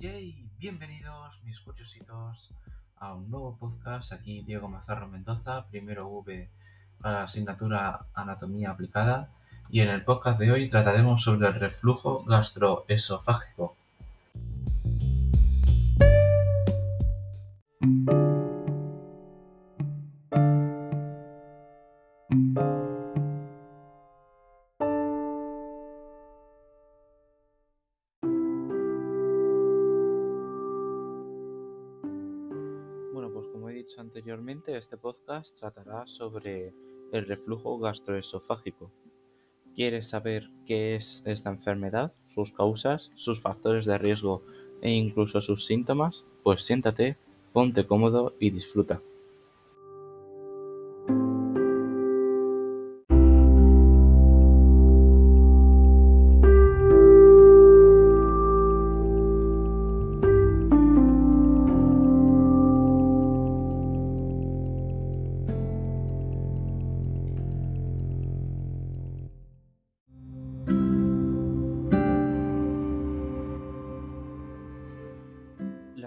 Bienvenidos, mis curiositos, a un nuevo podcast. Aquí Diego Mazarro Mendoza, primero V para la asignatura Anatomía Aplicada. Y en el podcast de hoy trataremos sobre el reflujo gastroesofágico. Anteriormente, este podcast tratará sobre el reflujo gastroesofágico. ¿Quieres saber qué es esta enfermedad, sus causas, sus factores de riesgo e incluso sus síntomas? Pues siéntate, ponte cómodo y disfruta.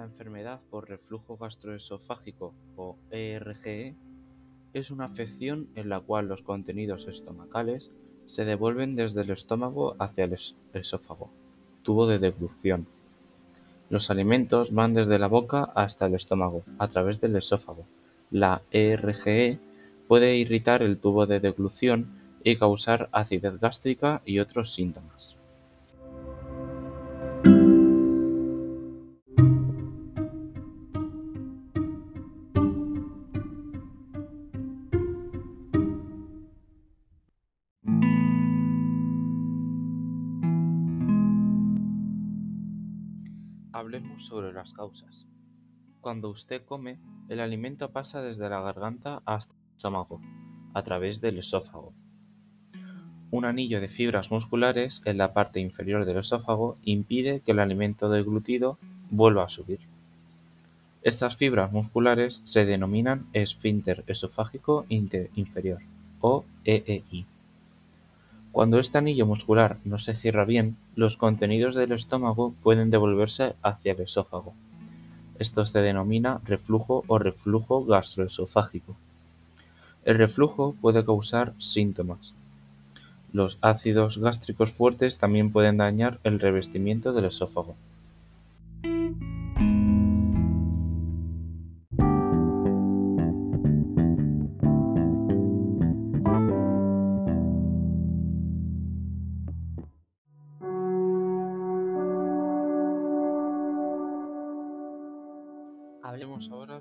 La enfermedad por reflujo gastroesofágico o ERGE es una afección en la cual los contenidos estomacales se devuelven desde el estómago hacia el es- esófago, tubo de deglución. Los alimentos van desde la boca hasta el estómago, a través del esófago. La ERGE puede irritar el tubo de deglución y causar acidez gástrica y otros síntomas. Hablemos sobre las causas. Cuando usted come, el alimento pasa desde la garganta hasta el estómago, a través del esófago. Un anillo de fibras musculares en la parte inferior del esófago impide que el alimento deglutido vuelva a subir. Estas fibras musculares se denominan esfínter esofágico inferior o EEI. Cuando este anillo muscular no se cierra bien, los contenidos del estómago pueden devolverse hacia el esófago. Esto se denomina reflujo o reflujo gastroesofágico. El reflujo puede causar síntomas. Los ácidos gástricos fuertes también pueden dañar el revestimiento del esófago.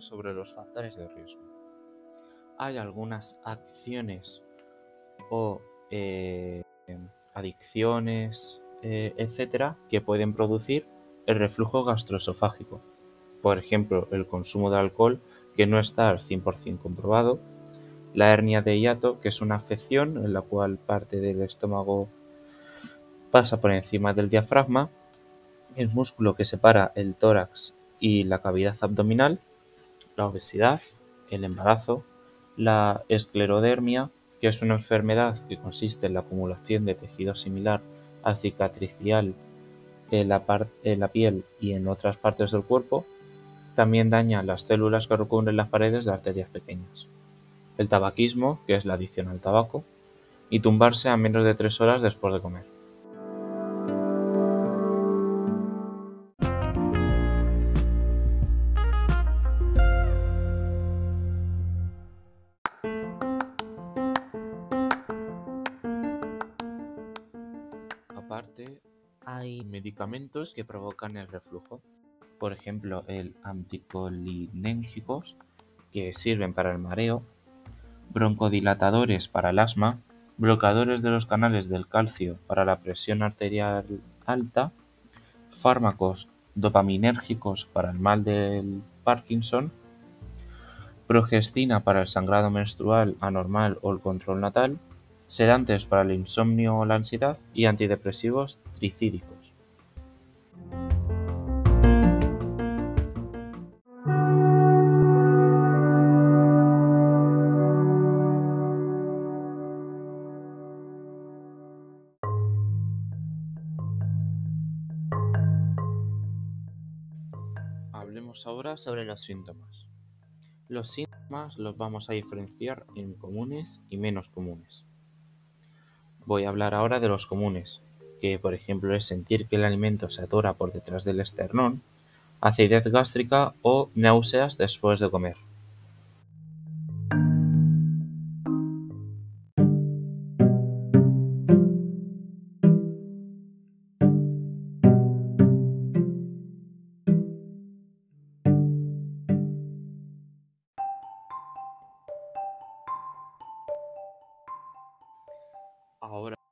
Sobre los factores de riesgo. Hay algunas acciones o eh, adicciones, eh, etcétera, que pueden producir el reflujo gastroesofágico. Por ejemplo, el consumo de alcohol, que no está al 100% comprobado, la hernia de hiato, que es una afección en la cual parte del estómago pasa por encima del diafragma, el músculo que separa el tórax y la cavidad abdominal, la obesidad, el embarazo, la esclerodermia, que es una enfermedad que consiste en la acumulación de tejido similar al cicatricial en la, piel y en otras partes del cuerpo, también daña las células que recubren las paredes de arterias pequeñas. El tabaquismo, que es la adicción al tabaco, y tumbarse a menos de tres horas después de comer. Hay medicamentos que provocan el reflujo. Por ejemplo, el anticolinérgicos, que sirven para el mareo, broncodilatadores para el asma, bloqueadores de los canales del calcio para la presión arterial alta, fármacos dopaminérgicos para el mal del Parkinson, progestina para el sangrado menstrual anormal o el control natal, sedantes para el insomnio o la ansiedad y antidepresivos tricídicos. Hablaremos ahora sobre los síntomas. Los síntomas los vamos a diferenciar en comunes y menos comunes. Voy a hablar ahora de los comunes, que por ejemplo es sentir que el alimento se atora por detrás del esternón, acidez gástrica o náuseas después de comer.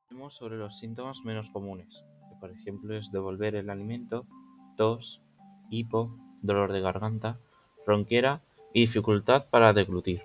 Hablaremos sobre los síntomas menos comunes, que por ejemplo es devolver el alimento, tos, hipo, dolor de garganta, ronquera y dificultad para deglutir.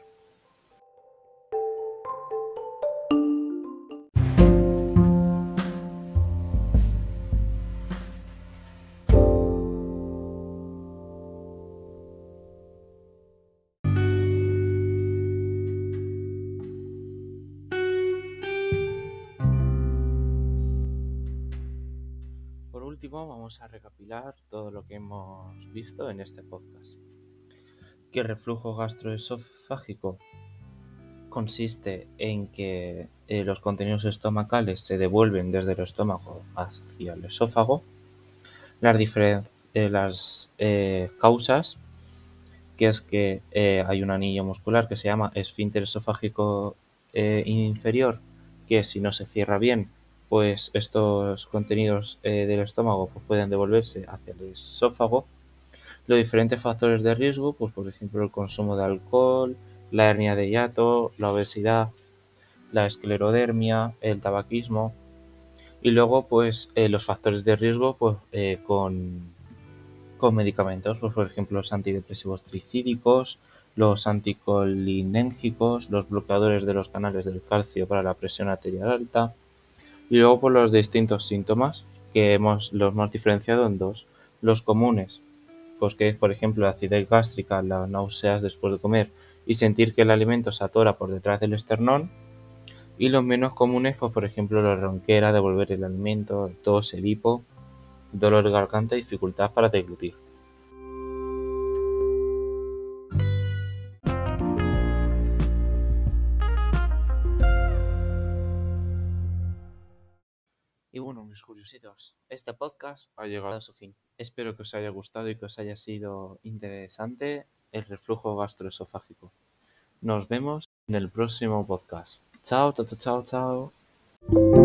Último, vamos a recapilar todo lo que hemos visto en este podcast. El reflujo gastroesofágico consiste en que eh, los contenidos estomacales se devuelven desde el estómago hacia el esófago. Las, eh, las eh, causas, que es que hay un anillo muscular que se llama esfínter esofágico inferior, que si no se cierra bien pues estos contenidos eh, del estómago pues pueden devolverse hacia el esófago. Los diferentes factores de riesgo, pues por ejemplo el consumo de alcohol, la hernia de hiato, la obesidad, la esclerodermia, el tabaquismo y luego pues eh, los factores de riesgo pues eh, con, con medicamentos, pues por ejemplo los antidepresivos tricídicos, los anticolinérgicos, los bloqueadores de los canales del calcio para la presión arterial alta, y luego por los distintos síntomas, que hemos, los hemos diferenciado en dos. Los comunes, pues que es por ejemplo la acidez gástrica, las náuseas después de comer y sentir que el alimento se atora por detrás del esternón. Y los menos comunes, pues por ejemplo la ronquera, devolver el alimento, tos, el hipo, dolor de garganta y dificultad para deglutir. Este podcast ha llegado a su fin. Espero que os haya gustado y que os haya sido interesante el reflujo gastroesofágico. Nos vemos en el próximo podcast. Chao, chao, chao, chao.